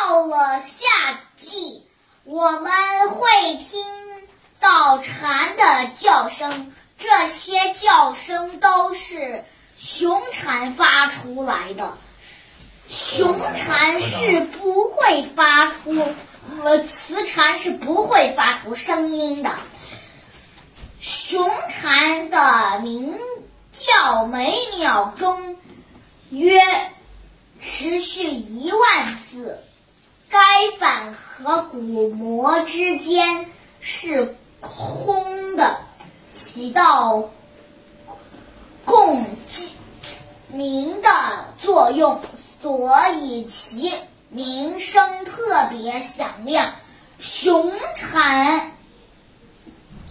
到了夏季，我们会听到蝉的叫声，这些叫声都是雄蝉发出来的。雄蝉是不会发出，呃，雌蝉是不会发出声音的。雄蝉的鸣叫每秒钟约持续一万次，该板和鼓膜之间是空的，起到共鸣的作用，所以其鸣声特别响亮。雄蝉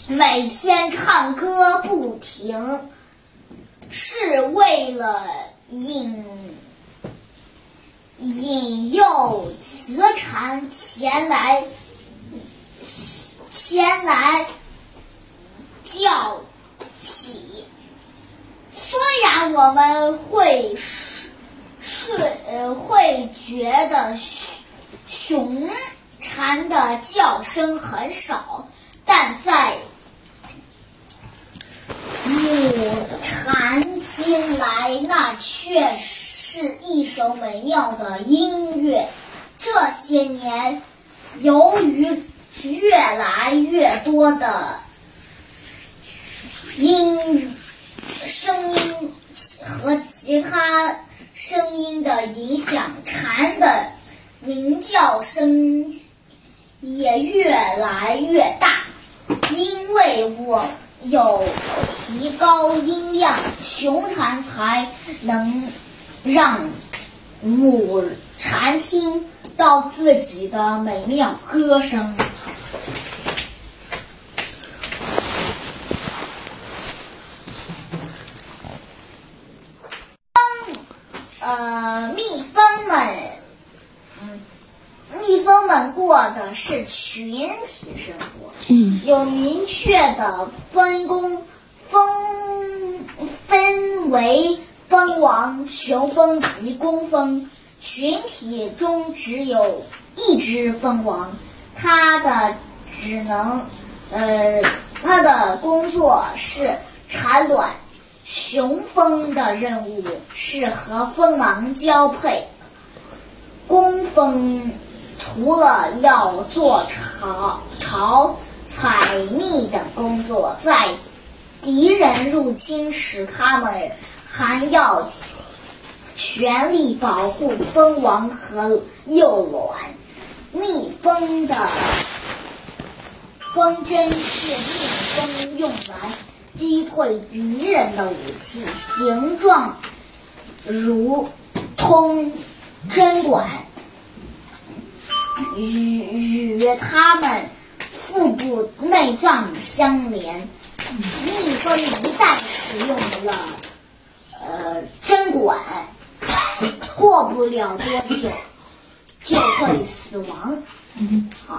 每天唱歌不停，是为了引引诱雌蝉前来前来叫起。虽然我们会睡会觉得雄蝉的叫声很少，但在母蝉听来，那却是是一首美妙的音乐。这些年，由于越来越多的音声音和其他声音的影响，蝉的鸣叫声也越来越大。因为我有提高音量，雄蝉才能让母蝉听到自己的美妙歌声。呃，蜜蜂们，嗯，蜜蜂们过的是群体生活，嗯，有明确的分工，分分为蜂王、雄蜂及工蜂。群体中只有一只蜂王，它的只能，呃，它的工作是产卵。雄蜂的任务是和蜂王交配，工蜂除了要做巢、巢、采蜜等工作，在敌人入侵时，他们还要全力保护蜂王和幼卵。蜜蜂的蜂针是蜜蜂用来。击退敌人的武器，形状如通针管，与与它们腹部内脏相连。蜜蜂一旦使用了呃针管，过不了多久就会死亡。好。